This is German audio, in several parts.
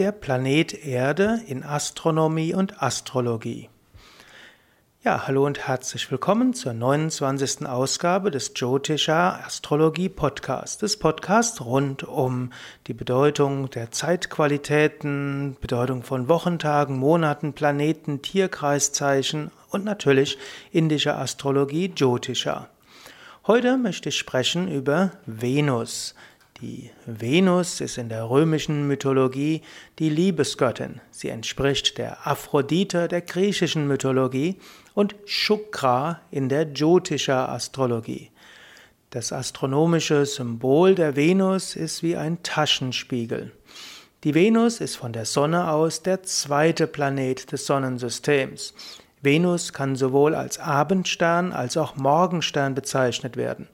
Der Planet Erde in Astronomie und Astrologie. Ja, hallo und herzlich willkommen zur 29. Ausgabe des Jyotisha Astrologie Podcasts. Des Podcasts rund um die Bedeutung der Zeitqualitäten, Bedeutung von Wochentagen, Monaten, Planeten, Tierkreiszeichen und natürlich indischer Astrologie Jyotisha. Heute möchte ich sprechen über Venus. Die Venus ist in der römischen Mythologie die Liebesgöttin. Sie entspricht der Aphrodite der griechischen Mythologie und Shukra in der Jyotisha Astrologie. Das astronomische Symbol der Venus ist wie ein Taschenspiegel. Die Venus ist von der Sonne aus der zweite Planet des Sonnensystems. Venus kann sowohl als Abendstern als auch Morgenstern bezeichnet werden.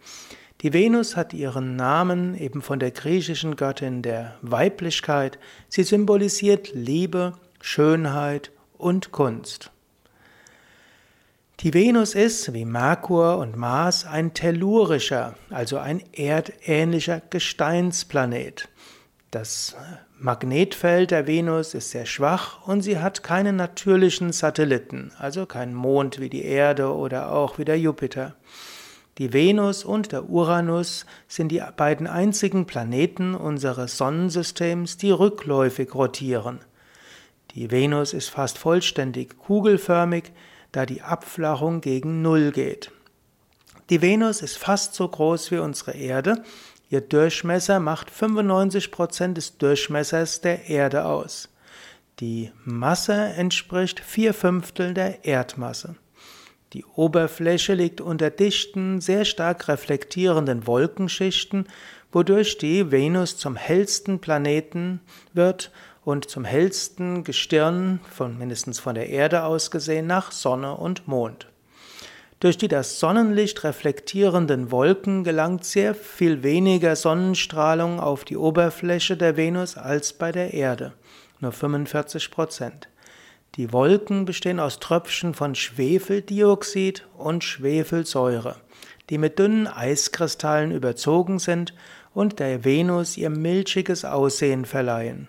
Die Venus hat ihren Namen eben von der griechischen Göttin der Weiblichkeit. Sie symbolisiert Liebe, Schönheit und Kunst. Die Venus ist, wie Merkur und Mars, ein tellurischer, also ein erdähnlicher Gesteinsplanet. Das Magnetfeld der Venus ist sehr schwach und sie hat keine natürlichen Satelliten, also keinen Mond wie die Erde oder auch wie der Jupiter. Die Venus und der Uranus sind die beiden einzigen Planeten unseres Sonnensystems, die rückläufig rotieren. Die Venus ist fast vollständig kugelförmig, da die Abflachung gegen Null geht. Die Venus ist fast so groß wie unsere Erde. Ihr Durchmesser macht 95% des Durchmessers der Erde aus. Die Masse entspricht vier Fünftel der Erdmasse. Die Oberfläche liegt unter dichten, sehr stark reflektierenden Wolkenschichten, wodurch die Venus zum hellsten Planeten wird und zum hellsten Gestirn, von mindestens von der Erde aus gesehen, nach Sonne und Mond. Durch die das Sonnenlicht reflektierenden Wolken gelangt sehr viel weniger Sonnenstrahlung auf die Oberfläche der Venus als bei der Erde, nur 45 Prozent. Die Wolken bestehen aus Tröpfchen von Schwefeldioxid und Schwefelsäure, die mit dünnen Eiskristallen überzogen sind und der Venus ihr milchiges Aussehen verleihen.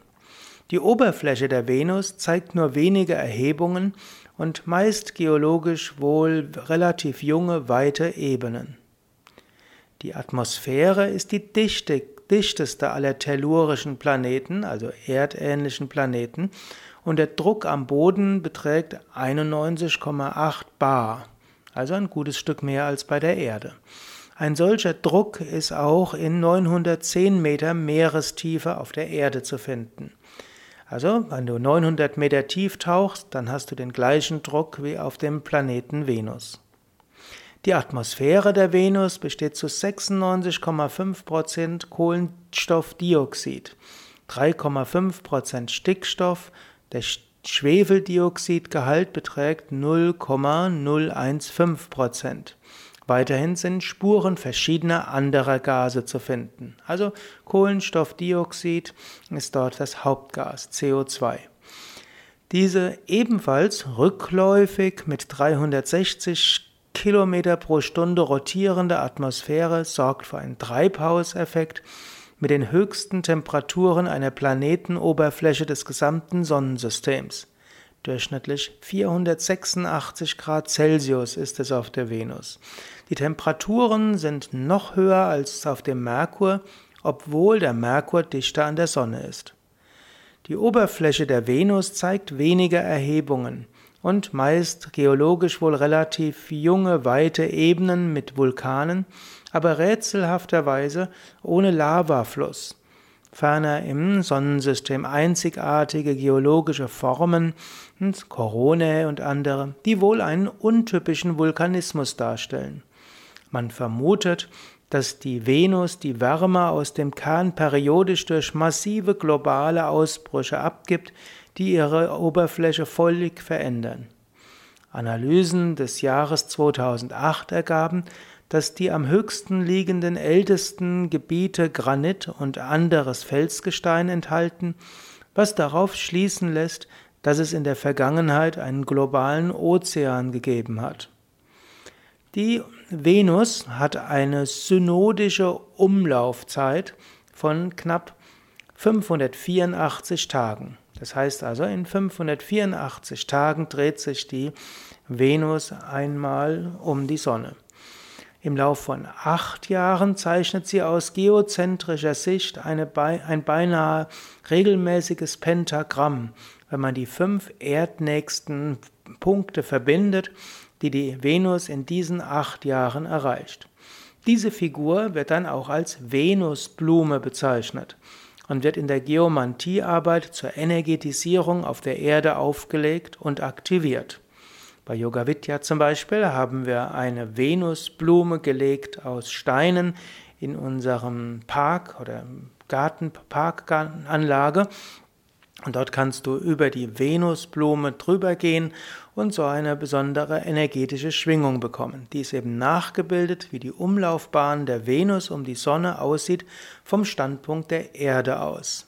Die Oberfläche der Venus zeigt nur wenige Erhebungen und meist geologisch wohl relativ junge, weite Ebenen. Die Atmosphäre ist die dichte, dichteste aller tellurischen Planeten, also erdähnlichen Planeten, und der Druck am Boden beträgt 91,8 bar, also ein gutes Stück mehr als bei der Erde. Ein solcher Druck ist auch in 910 Meter Meerestiefe auf der Erde zu finden. Also, wenn du 900 Meter tief tauchst, dann hast du den gleichen Druck wie auf dem Planeten Venus. Die Atmosphäre der Venus besteht zu 96,5% Kohlenstoffdioxid, 3,5% Stickstoff der Schwefeldioxidgehalt beträgt 0,015 Prozent. Weiterhin sind Spuren verschiedener anderer Gase zu finden. Also Kohlenstoffdioxid ist dort das Hauptgas, CO2. Diese ebenfalls rückläufig mit 360 Kilometer pro Stunde rotierende Atmosphäre sorgt für einen Treibhauseffekt, mit den höchsten Temperaturen einer Planetenoberfläche des gesamten Sonnensystems. Durchschnittlich 486 Grad Celsius ist es auf der Venus. Die Temperaturen sind noch höher als auf dem Merkur, obwohl der Merkur dichter an der Sonne ist. Die Oberfläche der Venus zeigt weniger Erhebungen und meist geologisch wohl relativ junge, weite Ebenen mit Vulkanen, aber rätselhafterweise ohne Lavafluss. Ferner im Sonnensystem einzigartige geologische Formen, Koronae und andere, die wohl einen untypischen Vulkanismus darstellen. Man vermutet, dass die Venus die Wärme aus dem Kern periodisch durch massive globale Ausbrüche abgibt, die ihre Oberfläche völlig verändern. Analysen des Jahres 2008 ergaben, dass die am höchsten liegenden ältesten Gebiete Granit und anderes Felsgestein enthalten, was darauf schließen lässt, dass es in der Vergangenheit einen globalen Ozean gegeben hat. Die Venus hat eine synodische Umlaufzeit von knapp 584 Tagen. Das heißt also, in 584 Tagen dreht sich die Venus einmal um die Sonne. Im Lauf von acht Jahren zeichnet sie aus geozentrischer Sicht eine, ein beinahe regelmäßiges Pentagramm, wenn man die fünf erdnächsten Punkte verbindet, die die Venus in diesen acht Jahren erreicht. Diese Figur wird dann auch als Venusblume bezeichnet und wird in der Geomantiearbeit zur Energetisierung auf der Erde aufgelegt und aktiviert. Bei Yoga Vidya zum Beispiel haben wir eine Venusblume gelegt aus Steinen in unserem Park oder Gartenparkanlage. Und dort kannst du über die Venusblume drüber gehen und so eine besondere energetische Schwingung bekommen. Die ist eben nachgebildet, wie die Umlaufbahn der Venus um die Sonne aussieht, vom Standpunkt der Erde aus.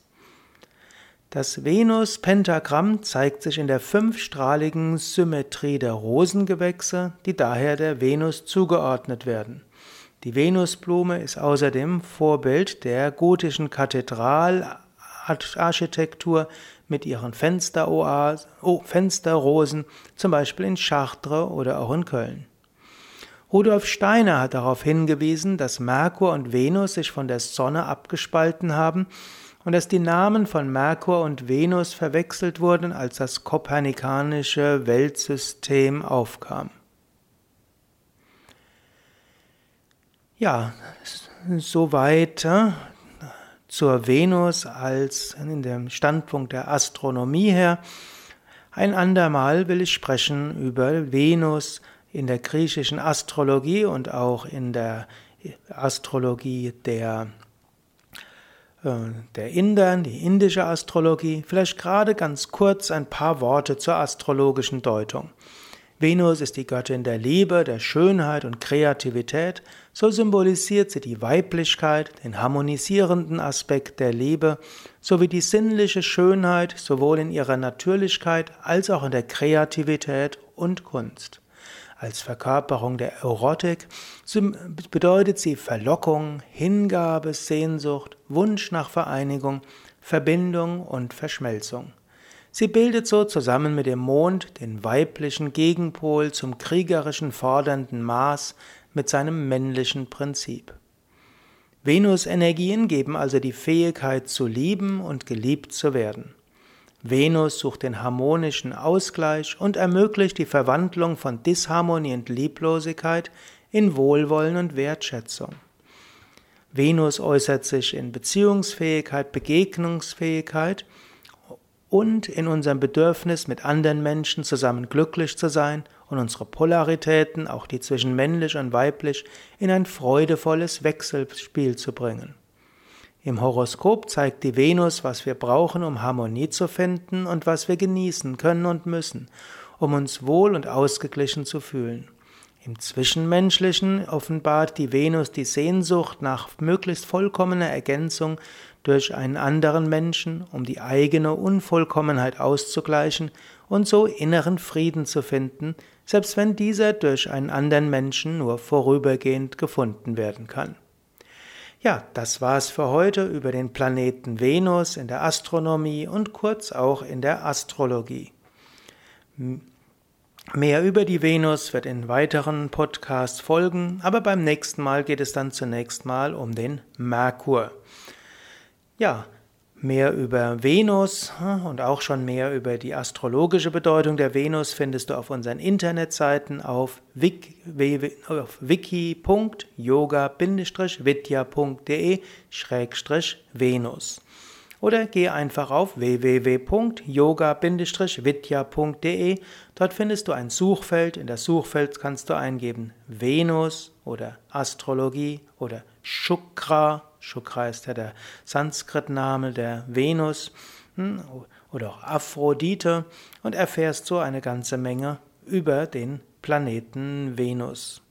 Das Venus-Pentagramm zeigt sich in der fünfstrahligen Symmetrie der Rosengewächse, die daher der Venus zugeordnet werden. Die Venusblume ist außerdem Vorbild der gotischen Kathedralarchitektur mit ihren Fensterrosen, zum Beispiel in Chartres oder auch in Köln. Rudolf Steiner hat darauf hingewiesen, dass Merkur und Venus sich von der Sonne abgespalten haben und dass die Namen von Merkur und Venus verwechselt wurden, als das kopernikanische Weltsystem aufkam. Ja, soweit äh, zur Venus als in dem Standpunkt der Astronomie her. Ein andermal will ich sprechen über Venus in der griechischen Astrologie und auch in der Astrologie der äh, der Indern, die indische Astrologie, vielleicht gerade ganz kurz ein paar Worte zur astrologischen Deutung. Venus ist die Göttin der Liebe, der Schönheit und Kreativität, so symbolisiert sie die Weiblichkeit, den harmonisierenden Aspekt der Liebe sowie die sinnliche Schönheit sowohl in ihrer Natürlichkeit als auch in der Kreativität und Kunst. Als Verkörperung der Erotik bedeutet sie Verlockung, Hingabe, Sehnsucht, Wunsch nach Vereinigung, Verbindung und Verschmelzung. Sie bildet so zusammen mit dem Mond den weiblichen Gegenpol zum kriegerischen fordernden Mars mit seinem männlichen Prinzip. Venus-Energien geben also die Fähigkeit zu lieben und geliebt zu werden. Venus sucht den harmonischen Ausgleich und ermöglicht die Verwandlung von Disharmonie und Lieblosigkeit in Wohlwollen und Wertschätzung. Venus äußert sich in Beziehungsfähigkeit, Begegnungsfähigkeit und in unserem Bedürfnis, mit anderen Menschen zusammen glücklich zu sein und unsere Polaritäten, auch die zwischen männlich und weiblich, in ein freudevolles Wechselspiel zu bringen. Im Horoskop zeigt die Venus, was wir brauchen, um Harmonie zu finden und was wir genießen können und müssen, um uns wohl und ausgeglichen zu fühlen. Im Zwischenmenschlichen offenbart die Venus die Sehnsucht nach möglichst vollkommener Ergänzung durch einen anderen Menschen, um die eigene Unvollkommenheit auszugleichen und so inneren Frieden zu finden, selbst wenn dieser durch einen anderen Menschen nur vorübergehend gefunden werden kann. Ja, das war's für heute über den Planeten Venus in der Astronomie und kurz auch in der Astrologie. Mehr über die Venus wird in weiteren Podcasts folgen, aber beim nächsten Mal geht es dann zunächst mal um den Merkur. Ja, Mehr über Venus hm, und auch schon mehr über die astrologische Bedeutung der Venus findest du auf unseren Internetseiten auf wiki-yoga-vidya.de-venus. Oder geh einfach auf www.yoga-vidya.de. Dort findest du ein Suchfeld. In das Suchfeld kannst du eingeben Venus oder Astrologie oder Shukra Shukra ist ja der Sanskrit-Name der Venus hm, oder auch Aphrodite und erfährst so eine ganze Menge über den Planeten Venus.